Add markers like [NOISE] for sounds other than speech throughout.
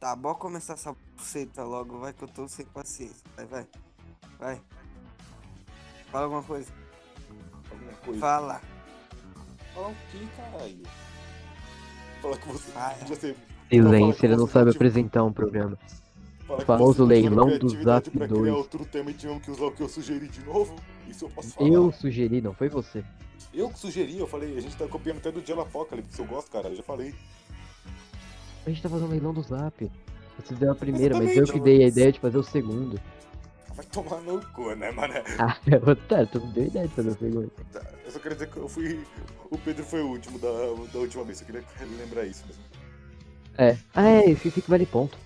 Tá, bora começar essa buceta logo, vai que eu tô sem paciência. Vai, vai. Vai. Fala alguma coisa. Alguma coisa. Fala. Falar o que, caralho? Falar que você. Fala. você Silêncio, ele não você sabe tipo- apresentar um programa. que Famoso leilão do Zap pra criar 2. outro tema e tivemos que usar o que eu sugeri de novo? Isso eu posso falar. Eu sugeri, não foi você. Eu que sugeri, eu falei, a gente tá copiando até do Gelo Apocalypse, que eu gosto, cara, eu já falei. A gente tá fazendo leilão do Zap. Você deu a primeira, mas eu que dei a ideia de fazer o segundo. Vai tomar no cu, né, mané? [LAUGHS] Ah, otário, tu não deu ideia de fazer o segundo. Tá, Eu só queria dizer que eu fui. O Pedro foi o último da, da última vez, eu queria lembrar isso mesmo. É. Ah, é, que vale ponto.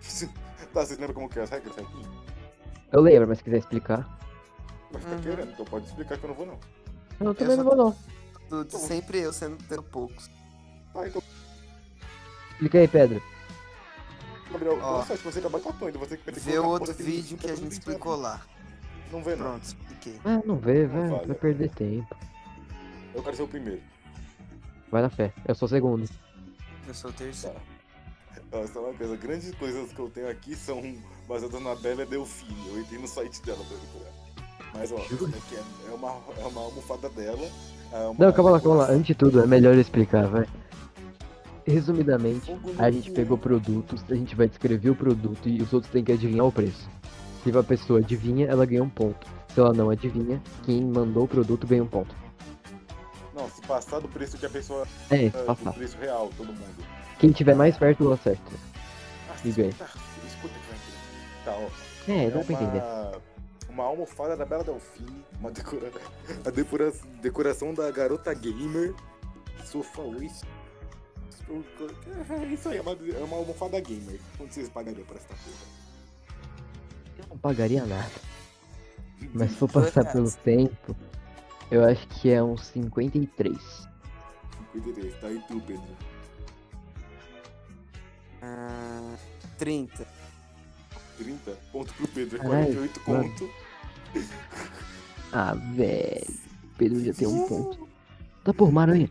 [LAUGHS] Tá, vocês lembram como que é as regras aqui? Eu lembro, mas se quiser explicar. Vai ficar Uhum. querendo, então pode explicar que eu não vou não. Não, eu também não vou não. Sempre eu sendo tendo poucos. Tá, então, Explica aí, Pedro. Gabriel, Ó. nossa, acho que você acabou apanhando, você que vai ter que Vê o outro vídeo de- que a gente explicou lá. Não vê não. Pronto, expliquei. Ah, não vê, Não vai, vale. vai perder tempo. Eu quero ser o primeiro. Vai na fé, eu sou o segundo. Eu sou o terceiro. Ó, só uma coisa, grandes coisas que eu tenho aqui são baseadas na Bela Delfine. Eu entrei no site dela pra procurar. Mas ó, é é? É uma, é uma almofada dela. é uma Não, calma lá, calma lá. decoração- Antes de tudo, é melhor eu explicar, vai. Resumidamente, a gente pegou produtos, a gente vai descrever o produto e os outros têm que adivinhar o preço. Se a pessoa adivinha, ela ganha um ponto. Se ela não adivinha, quem mandou o produto ganha um ponto. Não, se passar do preço que a pessoa. É, é, se do passar. preço real, todo mundo. Quem tiver mais perto, acerta. Ah, E ganha. escuta. Tá, ó. É, É dá pra entender. uma, almofada da Bela Delfine, uma decora, [LAUGHS] a decora, decoração da garota gamer, sofá Wish. É isso aí, é uma, é uma almofada gamer. Quanto vocês pagariam por essa porra? Eu não pagaria nada. [LAUGHS] Mas se for passar pelo tempo, eu acho que é uns 53. 53, tá aí tu, Pedro. Ah, 30. 30, ponto pro Pedro, é Caralho, 48 mano. conto. Ah, velho. Pedro já tem um ponto. Tá por Maranhão.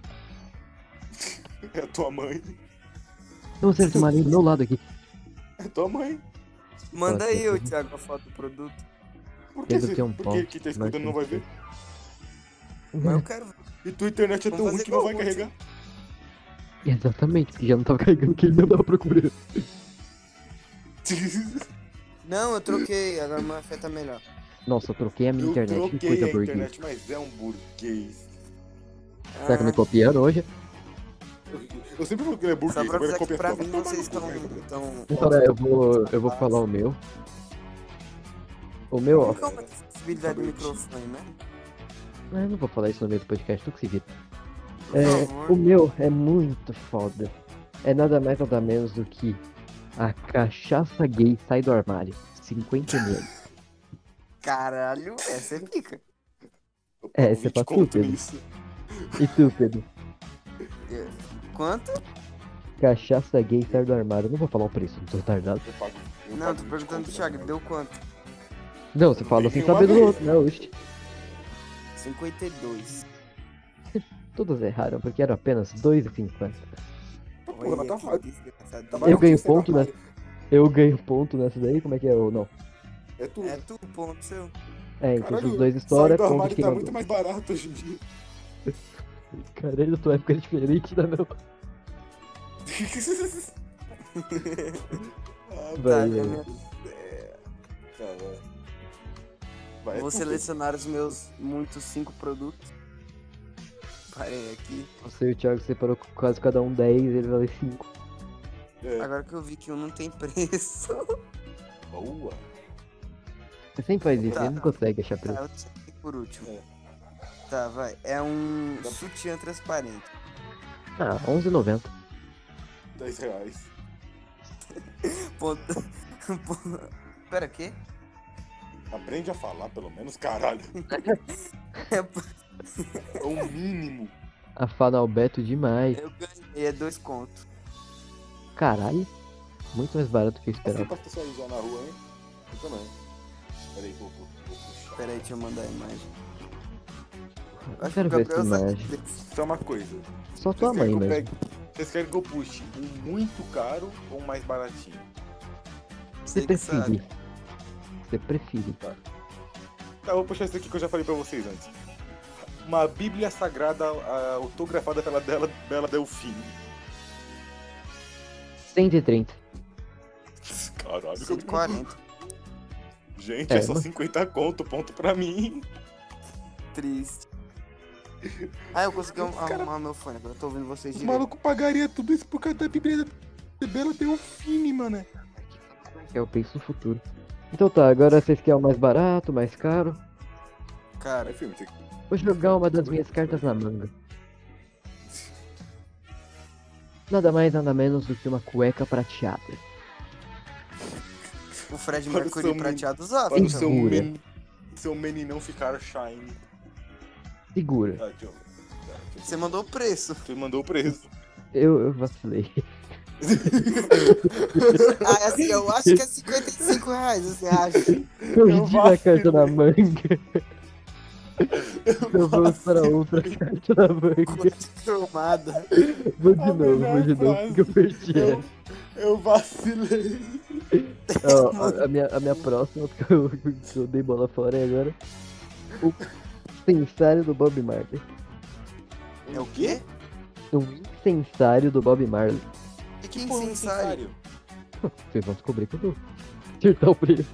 [LAUGHS] É a tua mãe. Não, você tem Maranhão do meu lado aqui. É a tua mãe. Manda Nossa, aí, ô Thiago, a foto do produto. Por que, Pedro você, um por que quem tá escutando não vai ver? Mas eu quero ver. E tua internet é Vamos tão ruim que não vai carregar. Exatamente, porque já não tava carregando que ele não dava pra cobrir. [LAUGHS] Não, eu troquei, agora meu fé tá melhor. Nossa, eu troquei a minha Eu internet, que troquei coisa a burguesa. internet, mas é um burguês. Será que me copiando hoje? Eu, sempre falo que ele é burguês, pra agora que copia pra só. mim vocês estão. estão Então, né, eu vou, eu vou falar o meu. O meu, ó. Qual é a acessibilidade do microfone, né? Ah, Eu não vou falar isso no meio do podcast, tu que se vira. É, o meu é muito foda. É nada mais nada menos do que a cachaça gay sai do armário. 50 ml. Caralho, essa é pica. É, você te pra tu, Pedro. nisso. E tu, Pedro? Quanto? Cachaça gay sai do armário. Eu não vou falar o preço, não tô retardado. Eu pago. eu Não, tô 20 perguntando pro Thiago, né? deu quanto? Não, você fala sem saber do outro, né? Oxe. 52. [LAUGHS] Todos erraram, porque era apenas 2,50. Porra, tá desgraçado. Tá Eu ganho aí, ponto, né? Eu ganho ponto nessa daí, como é que é? Ou não? É tu. É tu, ponto seu. É, então Caralho, os dois sai história, do ponto de quem tá muito mais barato hoje em dia. [LAUGHS] Caralho, tua época é diferente da meu. Ah, Vai, Tá, vai. é minha- é. Tá, vai. É Vou selecionar os meus muitos cinco produtos. Parei aqui. Você e o Thiago separou quase cada um 10, ele vale 5. Pedro. É, Agora que eu vi que um não tem preço. [LAUGHS] boa. Você sempre faz isso, Tá. ele não consegue achar Tá, preço. eu sei por último. É. Tá, vai. É um sutiã transparente. Ah, 11,90. 10 reais. Ponto. Ponto- Pera, quê? Aprende a falar, pelo menos, caralho. É, É o mínimo. Afanalbeto demais. Eu ganhei, é dois contos. Caralho. Muito mais barato que eu Você esperava. pode pessoalizar na rua, hein? Eu também. Peraí, vou, vou, vou puxar. Pera aí, deixa eu mandar a imagem. Eu quero ver essa imagem. Só uma coisa. Só tua mãe que pegue- Vocês querem que eu puxe um muito caro ou um mais baratinho? Você Você prefere. Você prefere. Tá, eu vou puxar esse aqui que eu já falei pra vocês antes. Uma Bíblia Sagrada autografada pela Bela, Bela Delfim. 130. Caralho, que eu- 140. Gente, É, é, só mas- 50 conto, ponto pra mim. Triste. Ah, eu consegui Os cara- arrumar meu fone, agora eu tô ouvindo vocês Os direito. malucos pagariam tudo isso por causa da Bíblia da Bela Delfim, mano. Eu penso no futuro. Então tá, agora vocês querem o mais barato, mais caro? Cara, É filme, tem Vou jogar uma das minhas cartas na manga. Nada mais, nada menos do que uma cueca prateada. o Fred o Mercury prateado usava. Para o então. seu, men... seu meninão ficar shine. Segura. Tá, eu- tá, eu- Você mandou o preço. Você mandou o preço. Eu, eu vacilei. [LAUGHS] Ah, assim, eu acho que é 55 reais, você acha? Perdi a carta na vacilei. manga. Então vamos para outra carta na manga. Coisa cromada. Vou de A novo, vou de novo, porque eu perdi Eu, eu vacilei. Ó, a, a minha, a minha próxima, que eu, eu dei bola fora é agora. O incensário do Bob Marley. É o quê? Um incensário do Bob Marley. E que Porra, incensário? Vocês vão descobrir quando eu acertar o preço.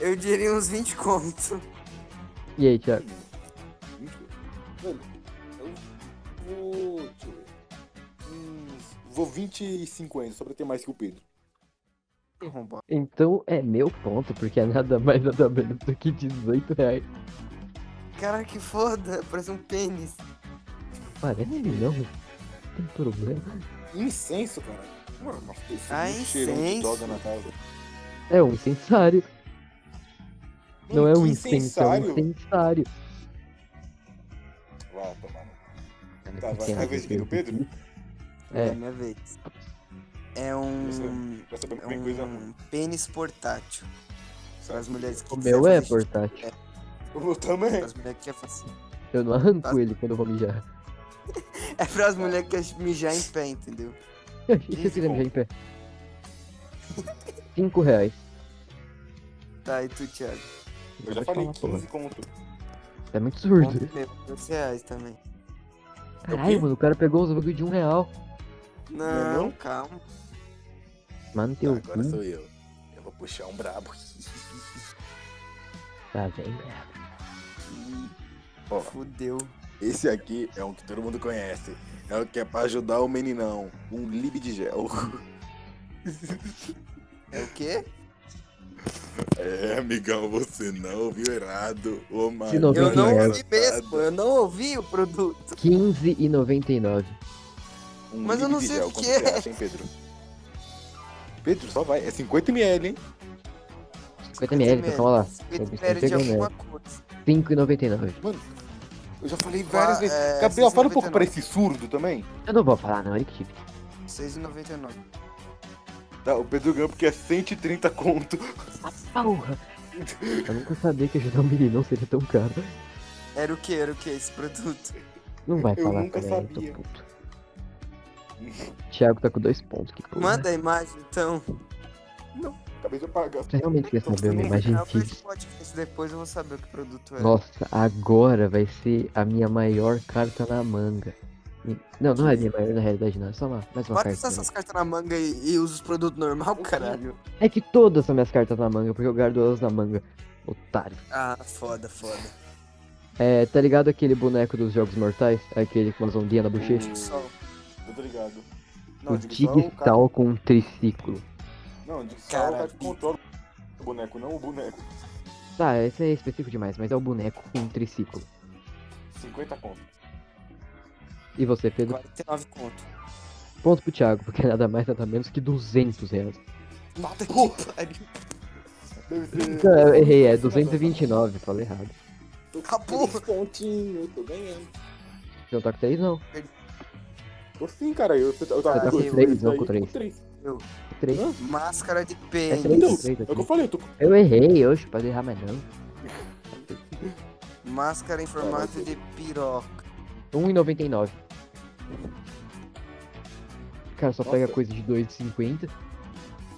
Eu diria uns 20 contos. E aí, Thiago? Mano, eu vou. Deixa eu ver. Uns- vou 25 anos, só pra ter mais que o Pedro. Arrombado. Então é meu ponto, porque é nada mais nada menos do que 18 reais. Cara, que foda. Parece um pênis. Parece não, tem problema. Incenso, cara. Mano, Ah, de incenso. droga na casa. É um incensário. Não é um incenso, é um incensário. Tomar. Tá, vai. tem É a vez do Pedro? É, É, minha vez. É um. Você- Pra saber É que vem coisa um pênis portátil. Para as mulheres que o meu é portátil. O meu também. Para as mulheres que querem fazer. Eu não arranco ele quando eu vou mijar. [LAUGHS] É para as mulheres que querem mijar em pé, entendeu? E [LAUGHS] se eu quiser mijar em pé? 5 reais. Tá, e tu, Thiago? Eu já falei falar, porra. 15 conto. É muito surdo. Ponto meu, dois reais também. Caralho, mano, o cara pegou os bagulho de um real. Não, não? calma. Mano, Tá, teu agora cu. sou eu. Eu vou puxar um brabo. [LAUGHS] Tá vendo? Ih, Ó, Fudeu. esse aqui é um que todo mundo conhece. É o que é pra ajudar o meninão. Um lib de gel. [LAUGHS] É o quê? É, amigão, você não ouviu errado. Ô, mano. Eu não 99. ouvi mesmo, eu não ouvi o produto. 15,99. Um Mas eu não sei gel, o que é. acha, hein, Pedro? Pedro, só vai. É 50ml, hein? 50ml, então calma lá. 50 Eu ml de alguma coisa. 5,99. Eu já falei várias Qua- vezes. é, Gabriel, fala um pouco 6,99. pra esse surdo também. Eu não vou falar, não, ele que tive. 6,99. Tá, o Pedro ganhou porque é 130 conto. Porra! Eu nunca sabia que ajudar um meninão seria tão caro. Era o que? Era o que esse produto? Não vai Eu falar nunca também, eu tô sabia. puto. Thiago tá com dois pontos, que porra. Manda a imagem então. Acabei de apagar. Você realmente quer saber uma imagem podcast depois eu vou saber o que produto é. Nossa, agora vai ser a minha maior carta na manga. Não, não é a minha maior na realidade, não. É só uma, mais uma Para carta. usar essas cartas na manga e, e usa os produtos normal, caralho. É que todas são minhas cartas na manga, porque eu guardo elas na manga. Otário. Ah, foda, foda. É, tá ligado aquele boneco dos Jogos Mortais? Aquele com umas ondinhas na bochecha? Sol. Tô ligado. o é o cara- Digstal com um triciclo. Não, Dig Sal é o cara que Caralho. controla o boneco, não o boneco. Tá, esse é específico demais, mas é o boneco com um triciclo. 50 conto. E você, Pedro? 49 conto. Ponto pro Thiago, porque é nada mais, nada menos que 200 reais. Puta que pariu. Não, eu errei, é 229, falei errado. Porra. pontinho, eu tô ganhando. Você não tá com 3 não? Tô sim, cara. Eu, eu tava tá com três, não com três? três. 3. Máscara de É pênis. três, Então, três é o que eu falei, eu tô Eu errei, oxe, pode errar mais não. Máscara em formato de piroca. 1,99. cara só pega Nossa. coisa de 2,50.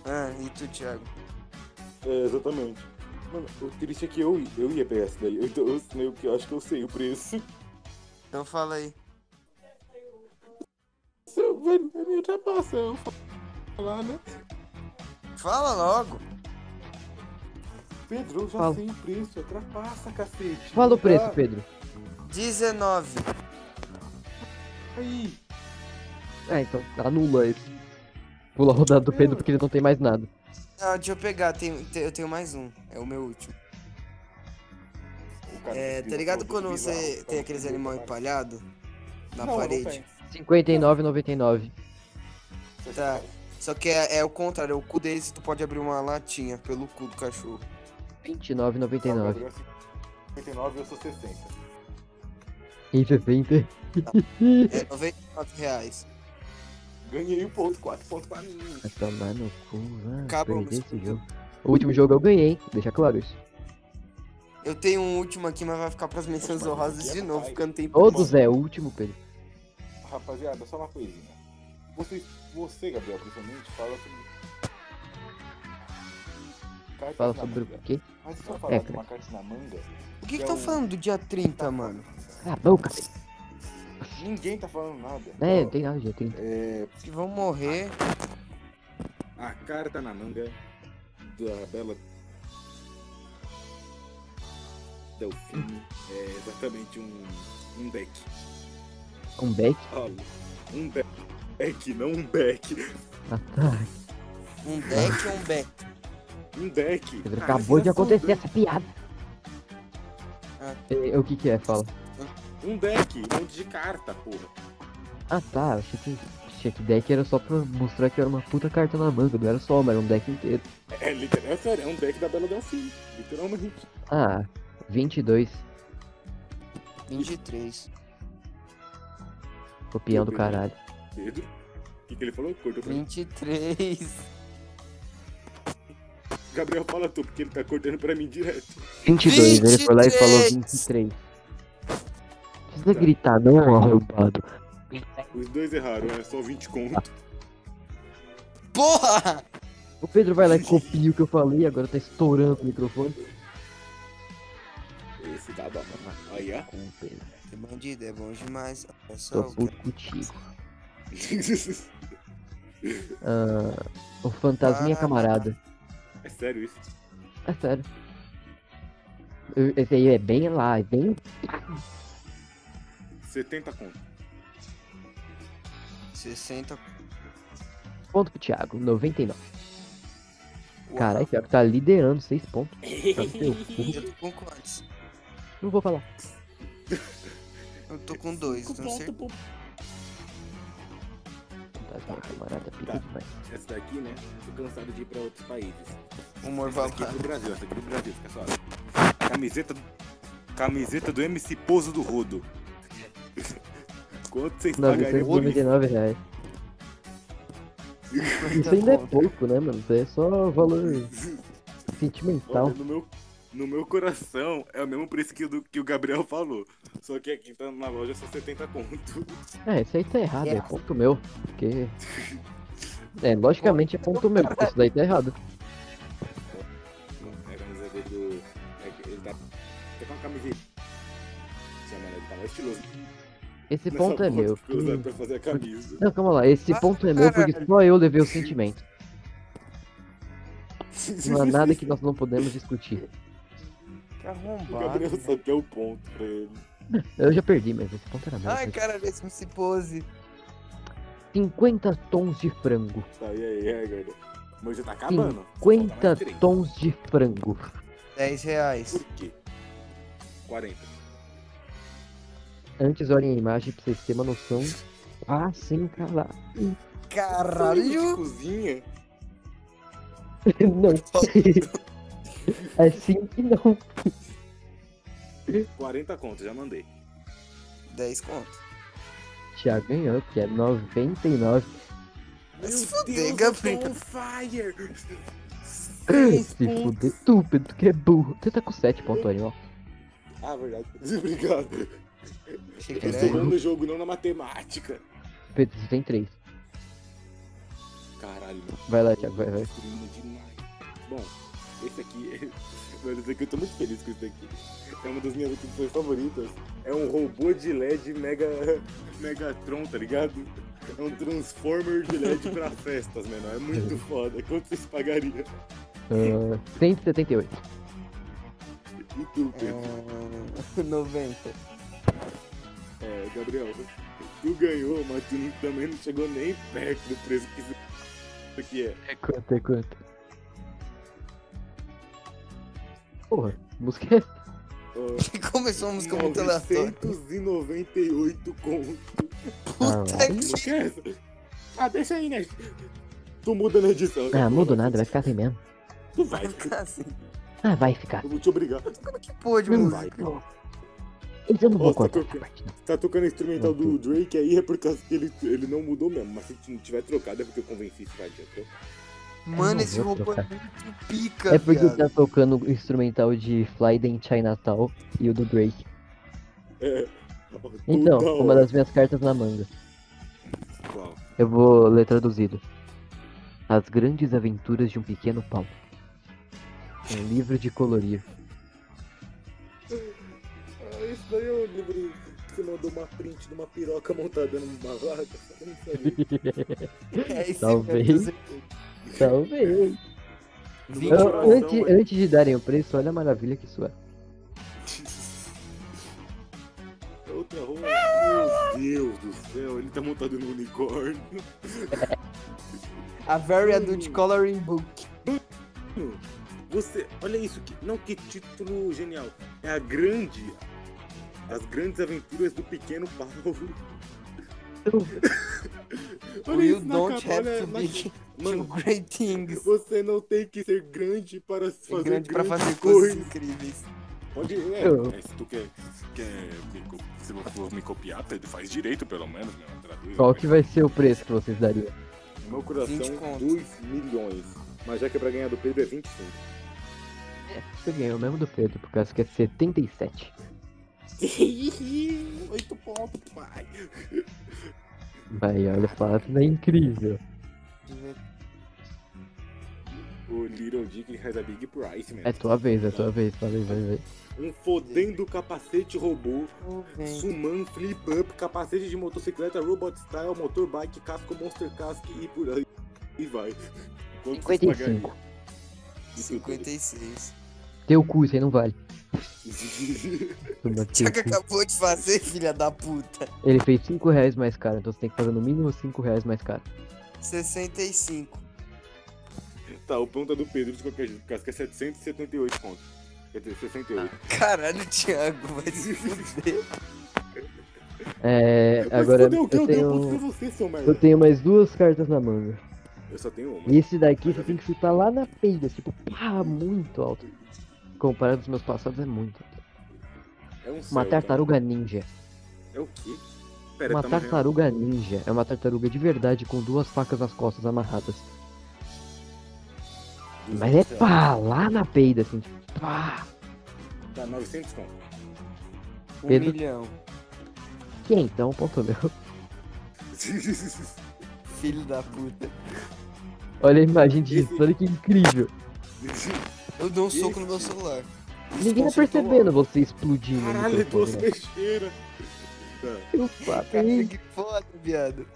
Ah, e tu, Thiago? É, exatamente. Mano, o triste é que eu, eu ia pegar essa daí. Então eu, eu, eu acho que eu sei o preço. Então fala aí. Seu, velho, ele ultrapassa. Eu falar, né? Fala logo. Pedro, eu já Fala. sei o preço. Ultrapassa, cacete. Fala o preço, Ah, Pedro. 19. Aí. Ah, então anula esse. Pula a rodada do Pedro porque ele não tem mais nada. Ah, deixa eu pegar, tem, tem- eu tenho mais um. É o meu último. O cara É, que tá ligado quando você tá tem aqueles animal bizarro. empalhado na Não, não parede? tem. 59,99. Tá. Só que é, é o contrário, é o cu deles tu pode abrir uma latinha pelo cu do cachorro. 29,99. 59 eu sou 60. Em 60. É 99 reais. Ganhei um ponto, 4 pontos pra mim. Vai tomar no cu, Acabamos. perder esse jogo. O último jogo eu ganhei? Deixa claro isso. Eu tenho um último aqui, mas vai ficar pras menções honrosas de novo, porque eu não tenho Todos é o último, Pedro. Rapaziada, só uma coisinha. Você, você Gabriel, principalmente, fala sobre. Cartas Fala sobre o manga. quê? Mas se eu falar É, de uma carta na manga, Por que que É estão um- falando do dia 30, mano? Cala a boca. ninguém tá falando nada. É, tem nada, já tem. é, Que vão morrer. a carta na manga da Bela Delfine é exatamente um, um deck. Um back. Ó, um deck, não um beck. Ah, tá. Um deck ou um back? Um deck. Pedro, Cara, acabou de acontecer são essa piada. Ah. É, o que que é? Fala. doidos. Um deck, um monte de carta, porra. Ah tá, achei que, achei que deck era só pra mostrar que era uma puta carta na manga, não era só uma, era um deck inteiro. É, literal, é sério, é um deck da Bela Delfine. Literalmente. Ah, 22, 23. Copião do caralho. Pedro. O que, que ele falou? Cortou pra mim. 23. Gabriel, fala tu, porque ele tá cortando pra mim direto. 22, ele foi lá e falou 23. 23. Precisa gritar, não, arrombado. Os dois erraram, é só 20 conto. Porra! O Pedro vai lá e copia o que eu falei, agora tá estourando o microfone. Esse dá dó, mano. Aí, ó. Com o Pedro. Que bandido, é bom demais. Olha só, Tô o puto contigo. [LAUGHS] Ah, o fantasminha Ah. camarada. é sério isso? É sério. Esse aí é bem lá, é bem 70 conto. 60. ponto pro Thiago, 99. Uau. Caralho, Thiago tá liderando 6 pontos. [LAUGHS] Tá. Eu tô com quantos? Não vou falar. [LAUGHS] Eu tô com dois, Cinco pontos, certeza. pô. Fantasminha camarada, pica Tá. demais. Essa daqui, né? Tô cansado de ir pra outros países. Humor Essa daqui é do Brasil, essa aqui é do Brasil, fica só. Camiseta, camiseta do MC Pouso do Rodo. [LAUGHS] Quanto vocês pagariam por isso? 999 reais. Isso ainda é pouco, né, mano? Isso aí é só valor [LAUGHS] sentimental. Olha, no meu, no meu coração é o mesmo preço que o, do- que o Gabriel falou. Só que aqui tá na loja só 70 conto. É, isso aí tá errado, é É. ponto meu. Porque. É, logicamente é ponto meu, porque isso daí tá errado. É a camisa dele do. É, que ele tá. Tá com uma camiseta. Sim, mano, ele tá mais estiloso. Esse nessa ponto é meu. que foi usado pra fazer a camisa. Não, calma lá, esse Ah, ponto é meu porque só eu levei o sentimento. Não há nada que nós não podemos discutir. Que O arrombado. Gabriel né? só quer o ponto pra ele. Eu já perdi, mas esse ponto era meu. Ai, cara, esse MC Pose. 50 tons de frango. Tá, e aí, é, Garda? Mas já tá acabando. 50 tons de frango. 10 reais. Por quê? 40. Antes olhem a imagem pra vocês terem uma noção. Ah, sem calar. Caralho! cozinha? [LAUGHS] Não. É sim que não. 40 conto, já mandei. 10 conto. Já ganhou, que é 99. Vai se fuder, Gabriel. fire! Se fuder tu, Pedro, que é burro. Você tá com 7 pontos aí, ó. Ah, verdade. [LAUGHS] Obrigado. Achei que Eu era tô bom no jogo, não na matemática. Pedro, você tem 3. caralho. Vai lá, Thiago, vai, vai. Bom, esse aqui. [LAUGHS] Mano, esse aqui eu tô muito feliz com isso daqui. É uma das minhas opções favoritas. É um robô de LED Mega. Megatron, tá ligado? É um Transformer de LED pra [LAUGHS] festas, menor. É muito foda. Quanto vocês pagariam? Ah, 178. E tu, Pedro? [LAUGHS] Ah, 90. É, Gabriel, tu ganhou, mas tu também não chegou nem perto do preço que isso aqui é. É quanto, é quanto? Porra, música é [LAUGHS] Começou uma música muito aleatória. 998 conto. Puta que. Essa? Ah, deixa aí, né? Tu muda na edição. Ah, mudo nada, vai ficar assim mesmo. Tu vai, ficar assim. Ah, vai ficar. eu vou te obrigar. Que porra de Não música? vai. Então eu não vou tá cortar essa tocando. parte, não. Tá tocando instrumental do Drake aí é por causa que ele, ele não mudou mesmo. Mas se não tiver trocado é porque eu convenci esse vai adianta. Mano, não esse robô é trocar. muito pica, É porque viado. tá tocando o instrumental de Fly in Chinatown e o do Drake. É. Então, Toda uma hora. das minhas cartas na manga. Qual? Eu vou ler traduzido. As Grandes Aventuras de um Pequeno Pau. Um livro de colorir. [LAUGHS] Ah, isso daí é o livro que você mandou uma print de uma piroca montada numa vaca. [LAUGHS] Eu não sabia. [LAUGHS] É esse Talvez. mesmo. Talvez. Eu- antes, mano. antes de darem o preço, olha a maravilha que isso é. Outra rua. Meu Deus do céu, ele tá montado no unicórnio. A Very Adult Coloring Book. Você, olha isso, que, não que título genial. É a grande, as grandes aventuras do pequeno Paulo. [LAUGHS] Olha You isso na don't capa, have olha to na- be to Mano, great things. você não tem que ser grande para É fazer grande pra grandes fazer coisas coisas. incríveis. Pode, é, Eu- é, se tu quer, quer me, se você for me copiar, Pedro, faz direito pelo menos, meu, traduz. Qual que vai ser o preço que vocês dariam? No meu coração, 20 conto. 2 milhões. Mas já que é pra ganhar do Pedro é 25. Você ganhou mesmo do Pedro, por causa que é 77. 8 [LAUGHS] pontos, pai. Vai, olha, fácil, é incrível. O Little Dick has a big price, man. É tua vez, é tua vez, tua vez, vai, vai. Um fodendo capacete robô, Oh. Suman, Flip Up, capacete de motocicleta, Robot Style, motor bike, casco, Monster Cask e por aí. E vai. Quanto vocês 55. pagariam? 56. Teu cu, isso aí não vale. [LAUGHS] Tiago acabou de fazer, filha da puta. Ele fez 5 reais mais caro, então você tem que fazer no mínimo 5 reais mais caro. 65. tá, o ponto é do Pedro de qualquer jeito, casco é 778 pontos. Quer dizer, 68. Caralho, Thiago, vai se fuder. [LAUGHS] É, Mas agora fudeu, eu eu tenho, você, eu tenho mais duas cartas na manga. Eu só tenho uma. E esse daqui você tem que chutar lá na peida, tipo, pá, muito alto. Comparado aos meus passados é muito. É um Uma céu, tartaruga ninja. É o quê? Pera, Uma tá morrendo. tartaruga ninja. É uma tartaruga de verdade com duas facas nas costas amarradas. Mas é pá, lá na peida, assim, tipo, pá. Tá, 900 conto. Um Pedro? milhão. Que então, ponto meu. [LAUGHS] [LAUGHS] Filho da puta. Olha a imagem disso, olha que incrível. Eu dou um soco no meu celular. Ninguém tá percebendo você explodindo. Caralho, duas né? peixeiras. Tá. Eu Cara, falei. que foda, viado.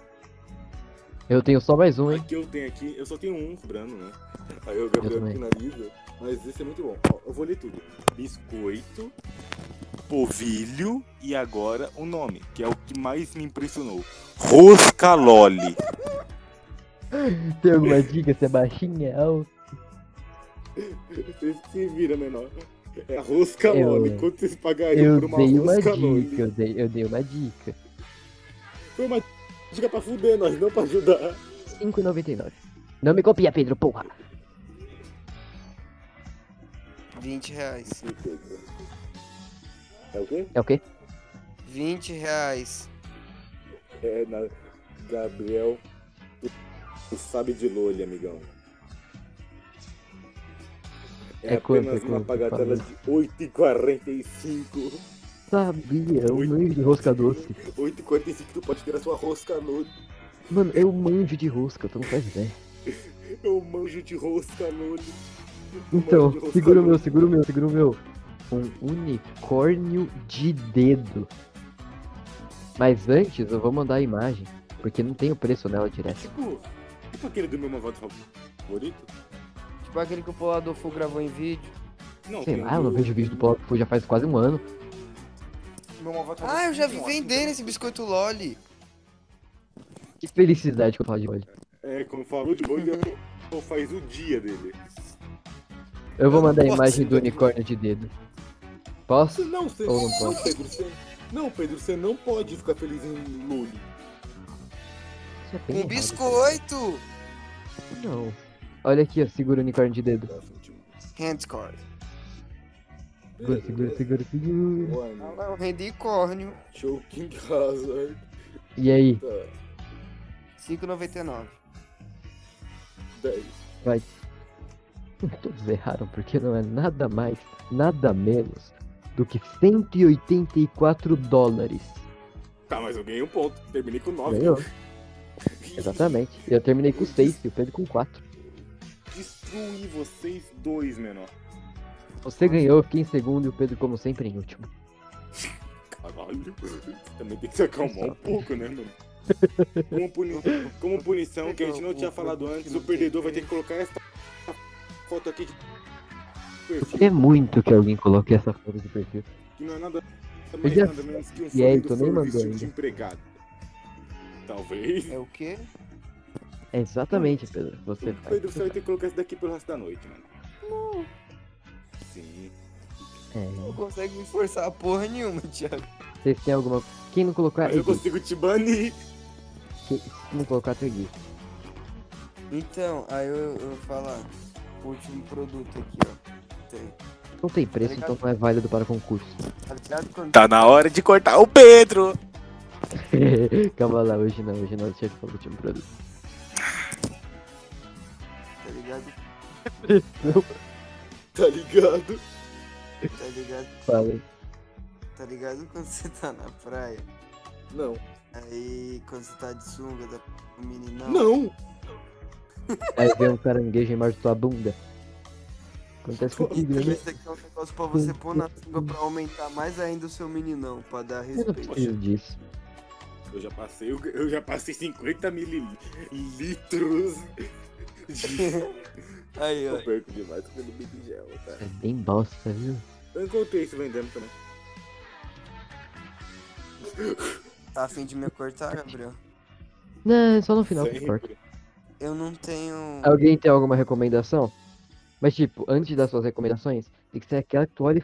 Eu tenho só mais um, hein? Aqui eu tenho aqui, eu só tenho um sobrando, né? Aí o Gabriel finaliza. Mas esse é muito bom. Ó, eu vou ler tudo. Biscoito, polvilho e agora o nome, que é o que mais me impressionou. Roscaloli. [LAUGHS] Tem alguma dica se é baixinha, alto? Vocês se viram, menor. É roscaloli. Eu- Quanto vocês pagariam Eu por uma dei uma roscaloli? dica, eu dei, eu dei uma dica. Foi uma dica pra fuder nós, não pra ajudar. 5,99. Não me copia, Pedro, porra. 20 reais. É o quê? É o quê? 20 reais. É na Gabriel. Tu, tu sabe de lolha, amigão. É, É quanto, apenas é uma quanto, pagatela fala. de 8,45. Sabia, eu manjo de rosca doce. 8,45 tu pode ter a sua rosca lolha. Mano, eu manjo de rosca, tu não faz ideia. Eu manjo de rosca, Loli. Então, segura o meu, segura o meu, segura o meu. Um unicórnio de dedo. Mas antes eu vou mandar a imagem, porque não tem o preço nela direto. Tipo, tipo aquele do meu malvado favorito? Tipo aquele que o Polador Full gravou em vídeo. Não, Sei lá, eu não vejo vídeo do Paulo que foi já faz quase um ano. Malvado Ah, eu já vi vendendo esse biscoito Loli. Que felicidade que eu falo de hoje. É, quando falou de boi, eu faz o dia dele. Eu vou mandar a imagem do unicórnio de dedo. Posso? Não, você Ou não não, pode? Pedro, você... Não, Pedro, você não pode ficar feliz em Loli. É Um errado. biscoito! Não. Olha aqui, ó, segura o unicórnio de dedo. Handscore. Segura, segura, segura, segura. É um rendicórnio. Choking Hazard. E aí? Tá, 5,99. 10. [LAUGHS] Todos erraram porque não é nada mais, nada menos do que 184 dólares. Tá, mas eu ganhei um ponto. Terminei com 9. Ganhou. Exatamente. Eu terminei com 6 e o Pedro com 4. Destruí vocês dois, menor. Você ganhou, eu fiquei em segundo e o Pedro, como sempre, em último. Caralho. [LAUGHS] Também tem que se acalmar um pouco, né, mano? Como, puni- como punição, que a gente não tinha falado antes, o perdedor vai ter que colocar essa foto aqui de perfil, É muito que alguém coloque essa foto de perfil. que não é nada mais já nada menos que um E aí, do nem mandou de empregado. Talvez. É o quê? É exatamente, Pedro. Você O faz. Pedro você vai ter que colocar isso daqui pelo resto da noite, mano. Não. Sim. Não É. consegue me forçar a porra nenhuma, Thiago. Vocês têm alguma. Quem não colocar Mas eu consigo te banir. Quem não colocar gay. Então, aí eu, eu vou falar. O último produto aqui, ó. Tem. Não tem preço, ligado? então não é válido para concurso. Tá quando Tá na hora de cortar o Pedro. [LAUGHS] Calma lá, hoje não, hoje não, deixa eu falar o último produto. Tá ligado? [LAUGHS] Tá ligado? Tá ligado? Fala aí. Tá ligado quando você tá na praia? Não. Aí quando você tá de sunga, dá pro meninão. Não. Aí vem um caranguejo embaixo da tua bunda. Acontece contigo, né? Esse aqui é um negócio pra você pôr na sunga pra aumentar mais ainda o seu meninão, pra dar Eu não respeito. preciso disso. Eu já passei, eu, eu já passei 50 mililitros [LAUGHS] Aí, Eu ó. perco demais baby gel, tá? É bem bosta, viu? Eu encontrei isso vendendo também. Tá afim de me cortar, Gabriel? Não, é só no final que corta. Eu não tenho. Alguém tem alguma recomendação? Mas tipo, antes das suas recomendações, tem que ser aquela que tu olha e